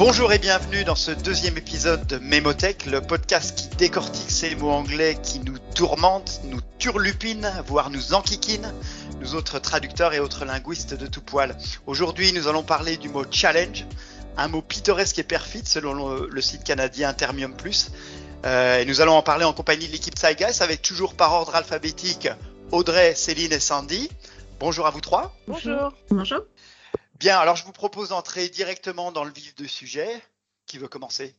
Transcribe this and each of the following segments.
Bonjour et bienvenue dans ce deuxième épisode de Mémotech, le podcast qui décortique ces mots anglais qui nous tourmentent, nous turlupinent, voire nous enquiquinent, nous autres traducteurs et autres linguistes de tout poil. Aujourd'hui, nous allons parler du mot challenge, un mot pittoresque et perfide selon le, site canadien Termium Plus. Euh, et nous allons en parler en compagnie de l'équipe Saigas avec toujours par ordre alphabétique Audrey, Céline et Sandy. Bonjour à vous trois. Bonjour. Bonjour. Bien, alors je vous propose d'entrer directement dans le vif du sujet. Qui veut commencer?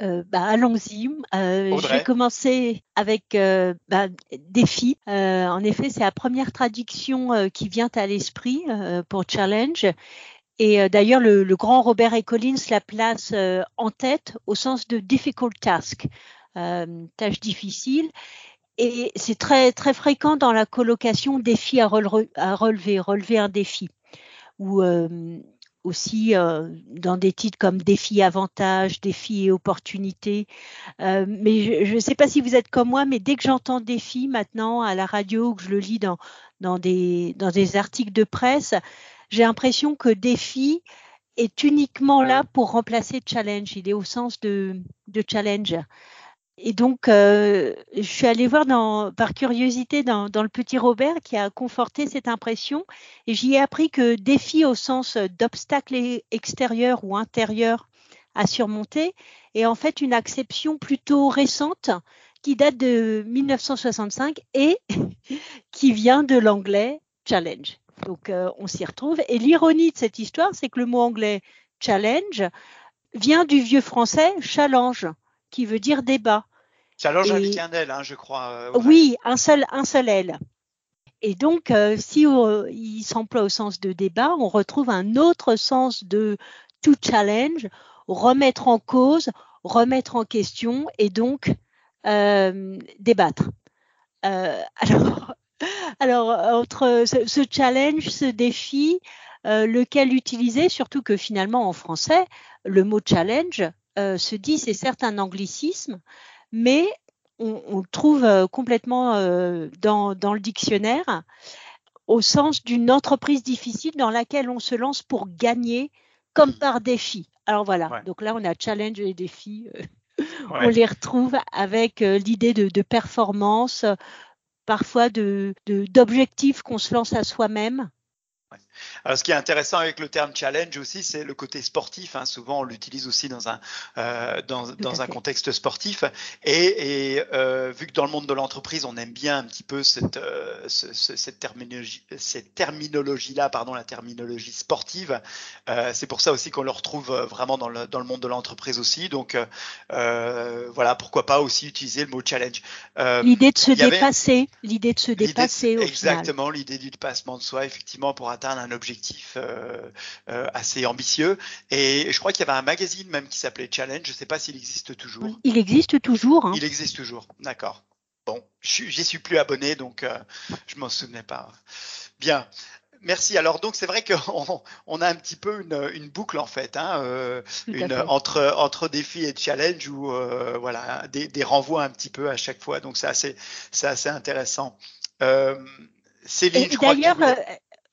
Euh, bah, Allons-y. Euh, je vais commencer avec euh, bah, défi. Euh, en effet, c'est la première traduction qui vient à l'esprit pour challenge. Et d'ailleurs, le, le, grand Robert E. Collins la place en tête au sens de difficult task, tâche difficile. Et c'est très très fréquent dans la colocation défi à, à relever, relever un défi ou euh, aussi euh, dans des titres comme défi avantage, défi et opportunité. Euh, mais je ne sais pas si vous êtes comme moi, mais dès que j'entends défi maintenant à la radio, que je le lis dans, dans, des, dans des articles de presse, j'ai l'impression que défi est uniquement là pour remplacer challenge. Il est au sens de, de challenge. Et donc, euh, je suis allée voir dans, par curiosité dans, dans, le petit Robert qui a conforté cette impression et j'y ai appris que défi au sens d'obstacle extérieur ou intérieur à surmonter est en fait une acception plutôt récente qui date de 1965 et qui vient de l'anglais challenge. Donc, euh, on s'y retrouve. Et l'ironie de cette histoire, c'est que le mot anglais challenge vient du vieux français challenge qui veut dire débat. Challenge avec un L, hein, je crois. Euh, oui, un seul, un seul L. Et donc, euh, si euh, il s'emploie au sens de débat, on retrouve un autre sens de to challenge, remettre en cause, remettre en question et donc débattre. alors, alors, entre ce, ce, challenge, ce défi, lequel utiliser, surtout que finalement en français, le mot challenge euh, se dit c'est certes un anglicisme, mais on, le trouve euh, complètement euh, dans, le dictionnaire au sens d'une entreprise difficile dans laquelle on se lance pour gagner comme par défi. Alors voilà, donc là on a challenge et défi. On les retrouve avec l'idée de, performance, parfois de d'objectifs qu'on se lance à soi-même alors, ce qui est intéressant avec le terme challenge aussi, c'est le côté sportif. Hein. Souvent, on l'utilise aussi dans un euh, dans, dans un contexte sportif. Et, et euh, vu que dans le monde de l'entreprise, on aime bien un petit peu cette euh, ce, cette terminologie cette terminologie là, pardon, la terminologie sportive. C'est pour ça aussi qu'on le retrouve vraiment dans le dans le monde de l'entreprise aussi. Donc voilà, pourquoi pas aussi utiliser le mot challenge. l'idée de se dépasser, l'idée de se dépasser. exactement, l'idée du dépassement de soi, effectivement, pour atteindre un objectif euh, euh, assez ambitieux. Et je crois qu'il y avait un magazine même qui s'appelait Challenge. Je ne sais pas s'il existe toujours. Il existe toujours. Hein. Il existe toujours. D'accord. Bon, j'y suis plus abonné, donc euh, je m'en souvenais pas. Bien. Merci. Alors donc c'est vrai qu'on on a un petit peu une, une boucle en fait, hein, euh, une, entre entre défi et challenge ou euh, voilà des, des, renvois un petit peu à chaque fois. Donc c'est assez c'est assez intéressant. Euh, Céline, d'ailleurs,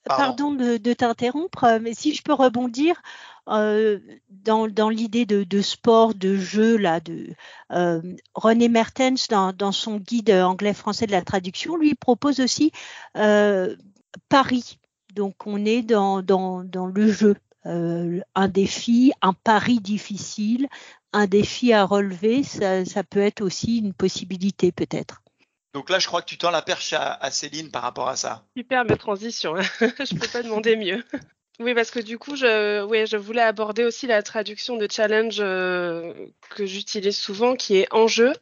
Pardon, de, t'interrompre, euh, mais si je peux rebondir euh, dans, l'idée de, sport, de jeu, là, de euh, René Mertens dans, son guide anglais-français de la traduction, lui propose aussi euh, Paris. Donc on est dans, le jeu, un défi, un pari difficile, un défi à relever, ça, ça peut être aussi une possibilité peut-être. Donc là, je crois que tu tends la perche à, Céline par rapport à ça. Superbe transition. je peux pas demander mieux. Oui, parce que du coup, je, voulais aborder aussi la traduction de challenge euh, que j'utilise souvent, qui est enjeu.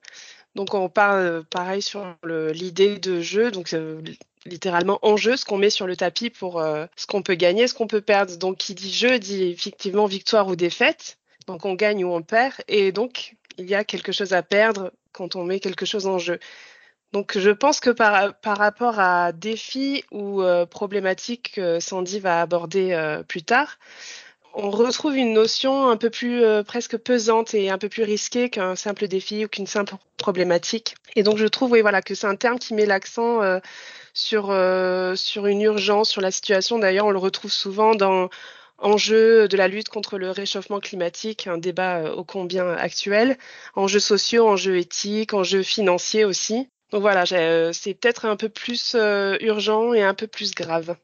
Donc, on parle euh, pareil sur l'idée de jeu, donc euh, littéralement enjeu, ce qu'on met sur le tapis pour ce qu'on peut gagner, ce qu'on peut perdre. Donc, qui dit jeu dit effectivement victoire ou défaite. Donc, on gagne ou on perd. Et donc, il y a quelque chose à perdre quand on met quelque chose en jeu. Donc je pense que par, par rapport à défis ou euh, problématiques que Sandy va aborder euh, plus tard, on retrouve une notion un peu plus euh, presque pesante et un peu plus risquée qu'un simple défi ou qu'une simple problématique. Et donc je trouve oui, voilà, que c'est un terme qui met l'accent sur, sur une urgence, sur la situation. D'ailleurs, on le retrouve souvent dans enjeux de la lutte contre le réchauffement climatique, un débat ô combien actuel, enjeux sociaux, enjeux éthiques, enjeux financiers aussi. Donc voilà, c'est peut-être un peu plus urgent et un peu plus grave.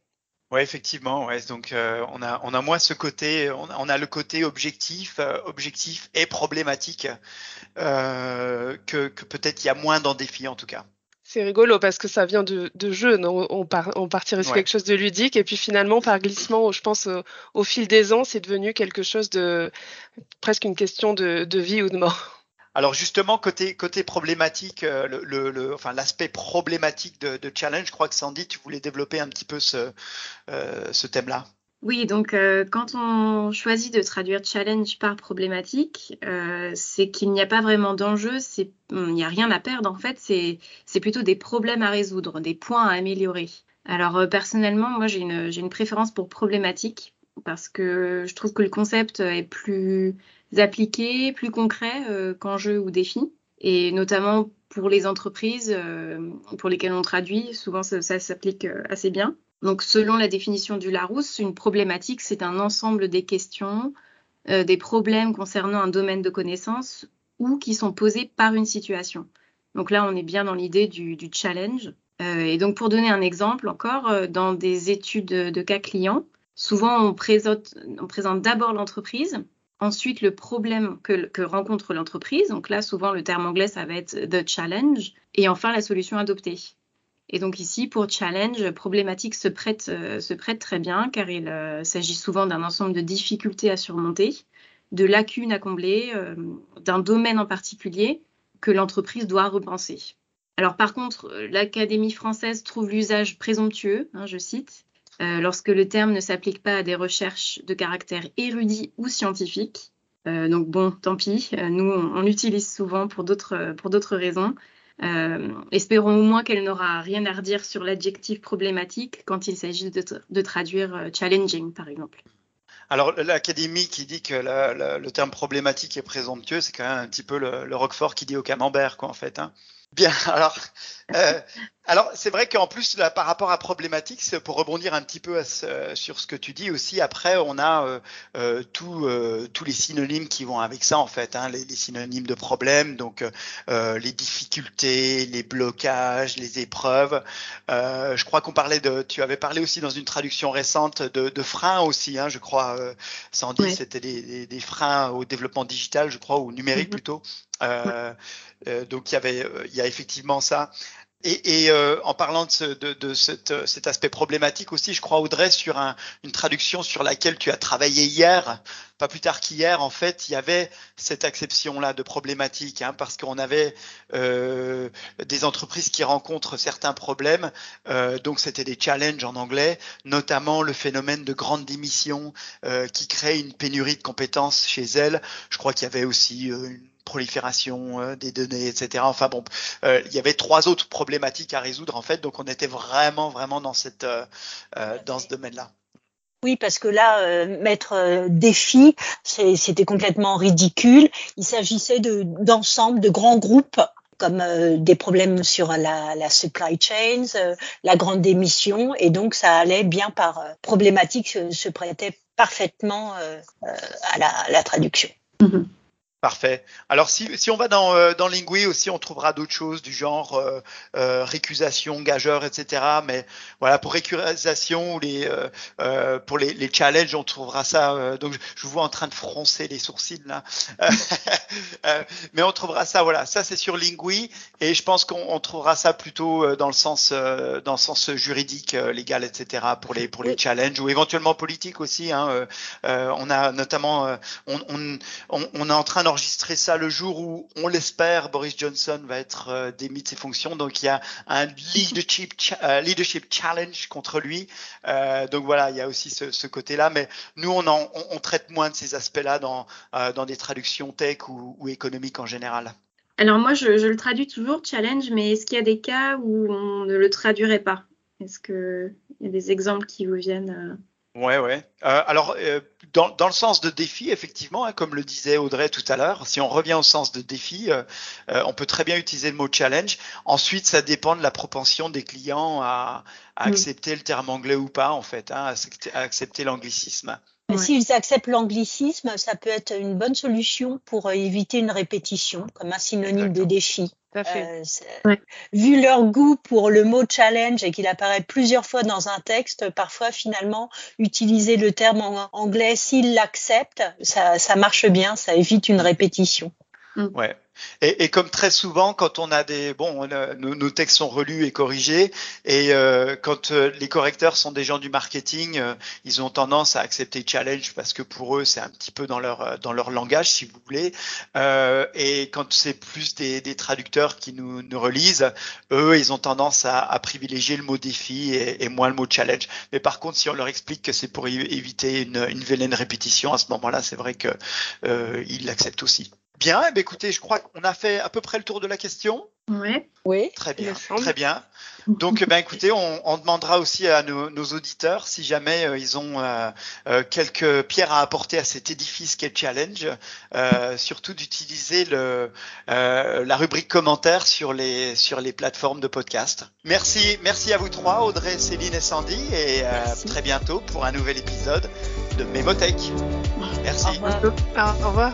Ouais, effectivement. Ouais. Donc, euh, on a on a moins ce côté, on, a le côté objectif, euh, objectif et problématique euh, que, que peut-être il y a moins dans défi en tout cas. C'est rigolo parce que ça vient de, de jeu. On, on partirait sur quelque chose de ludique et puis finalement, par glissement, je pense au, fil des ans, c'est devenu quelque chose de presque une question de, de vie ou de mort. Alors justement côté côté problématique, euh, l'aspect problématique de, challenge, je crois que Sandy, tu voulais développer un petit peu ce euh, thème-là. Oui, donc euh, quand on choisit de traduire challenge par problématique, c'est qu'il n'y a pas vraiment d'enjeu, il n'y a rien à perdre en fait, c'est plutôt des problèmes à résoudre, des points à améliorer. Alors personnellement, moi j'ai une j'ai une préférence pour problématique parce que je trouve que le concept est plus appliqués, plus concrets euh, qu'enjeux ou défis. Et notamment pour les entreprises euh, pour lesquelles on traduit, souvent ça, s'applique euh, assez bien. Donc selon la définition du Larousse, une problématique, c'est un ensemble des questions, des problèmes concernant un domaine de connaissance ou qui sont posés par une situation. Donc là, on est bien dans l'idée du, du, challenge. et donc pour donner un exemple encore, dans des études de, cas clients, souvent on présente, on présente d'abord l'entreprise Ensuite, le problème que, rencontre l'entreprise. Donc là, souvent, le terme anglais, ça va être the challenge. Et enfin, la solution adoptée. Et donc ici, pour challenge, problématique se prête, euh, se prête très bien car il euh, s'agit souvent d'un ensemble de difficultés à surmonter, de lacunes à combler, euh, d'un domaine en particulier que l'entreprise doit repenser. Alors par contre, l'Académie française trouve l'usage présomptueux, hein, je cite, euh, lorsque le terme ne s'applique pas à des recherches de caractère érudit ou scientifique. Euh, donc bon, tant pis, euh, nous on, l'utilise souvent pour d'autres raisons. espérons au moins qu'elle n'aura rien à redire sur l'adjectif problématique quand il s'agit de, traduire challenging, par exemple. Alors l'académie qui dit que le terme problématique est présomptueux, c'est quand même un petit peu le, le Roquefort qui dit au camembert, quoi, en fait. Hein. Bien, alors, alors c'est vrai qu'en plus, là, par rapport à problématique, pour rebondir un petit peu sur ce que tu dis aussi, après, on a euh, euh, euh, tous les synonymes qui vont avec ça, en fait, hein, les, les, synonymes de problème, donc euh, les difficultés, les blocages, les épreuves. je crois qu'on parlait de, tu avais parlé aussi dans une traduction récente de, de freins aussi, hein, je crois, Sandy, c'était des, des, des, freins au développement digital, je crois, ou numérique mm-hmm. plutôt. Euh, euh, donc il y avait, euh, il y a effectivement ça. Et, et euh, en parlant de, ce, de, de cet, cet, aspect problématique aussi, je crois Audrey sur un, une traduction sur laquelle tu as travaillé hier, pas plus tard qu'hier, en fait, il y avait cette acception-là de problématique, hein, parce qu'on avait euh, des entreprises qui rencontrent certains problèmes, euh, donc c'était des challenges en anglais, notamment le phénomène de grande démission qui crée une pénurie de compétences chez elles. Je crois qu'il y avait aussi une prolifération euh, des données, etc. Enfin bon, euh, il y avait trois autres problématiques à résoudre en fait, donc on était vraiment vraiment dans cette euh, dans ce domaine-là. Oui, parce que là, mettre défi, c'était complètement ridicule. Il s'agissait d'ensemble de, grands groupes comme des problèmes sur la, la supply chain, la grande démission, et donc ça allait bien par problématique, se, prêtait parfaitement à la, la traduction. Mm-hmm. Parfait. Alors si, si on va dans, euh, dans Lingui aussi, on trouvera d'autres choses du genre euh, euh, récusation, gageur, etc. Mais voilà, pour récusation ou les, euh, euh, pour les, les challenges, on trouvera ça. donc je, vous vois en train de froncer les sourcils là. mais on trouvera ça, voilà. Ça c'est sur Lingui et je pense qu'on trouvera ça plutôt dans le sens dans le sens juridique, légal, etc. pour les pour les challenges ou éventuellement politique aussi. Hein. on a notamment, on, on, on, on est en train de enregistrer ça le jour où, on l'espère, Boris Johnson va être euh, démis de ses fonctions. Donc il y a un leadership, euh, challenge contre lui. Euh, donc voilà, il y a aussi ce, côté-là. Mais nous, on, en, traite moins de ces aspects-là dans, dans des traductions tech ou, ou économiques en général. Alors moi, je, je, le traduis toujours challenge, mais est-ce qu'il y a des cas où on ne le traduirait pas? Est-ce qu'il y a des exemples qui vous viennent Ouais, ouais. Euh, alors, euh, dans, dans, le sens de défi, effectivement, hein, comme le disait Audrey tout à l'heure, si on revient au sens de défi, euh, euh, on peut très bien utiliser le mot challenge. Ensuite, ça dépend de la propension des clients à, à mm. accepter le terme anglais ou pas, en fait, hein, à, accepter l'anglicisme. S'ils acceptent l'anglicisme, ça peut être une bonne solution pour éviter une répétition, comme un synonyme de défi. Euh, vu leur goût pour le mot challenge et qu'il apparaît plusieurs fois dans un texte, parfois finalement utiliser le terme en anglais s'ils l'acceptent, ça, ça marche bien, ça évite une répétition. Ouais. Et, et, comme très souvent, quand on a des bon, nos, textes sont relus et corrigés, et euh, quand euh, les correcteurs sont des gens du marketing, euh, ils ont tendance à accepter challenge parce que pour eux c'est un petit peu dans leur dans leur langage, si vous voulez. et quand c'est plus des, des, traducteurs qui nous, nous, relisent, eux ils ont tendance à, à privilégier le mot défi et, et, moins le mot challenge. Mais par contre, si on leur explique que c'est pour éviter une, une vilaine répétition, à ce moment-là, c'est vrai que ils l'acceptent aussi. Bien, eh bien, écoutez, je crois qu'on a fait à peu près le tour de la question. Ouais. Oui. Très bien, très bien. Donc, eh ben, écoutez, on, on, demandera aussi à nos, nos auditeurs si jamais euh, ils ont euh, euh, quelques pierres à apporter à cet édifice qu'est Challenge, euh, surtout d'utiliser le la rubrique commentaires sur les sur les plateformes de podcast. Merci, merci à vous trois, Audrey, Céline et Sandy, et très bientôt pour un nouvel épisode de Mémothèque. Merci. Au revoir. Au revoir.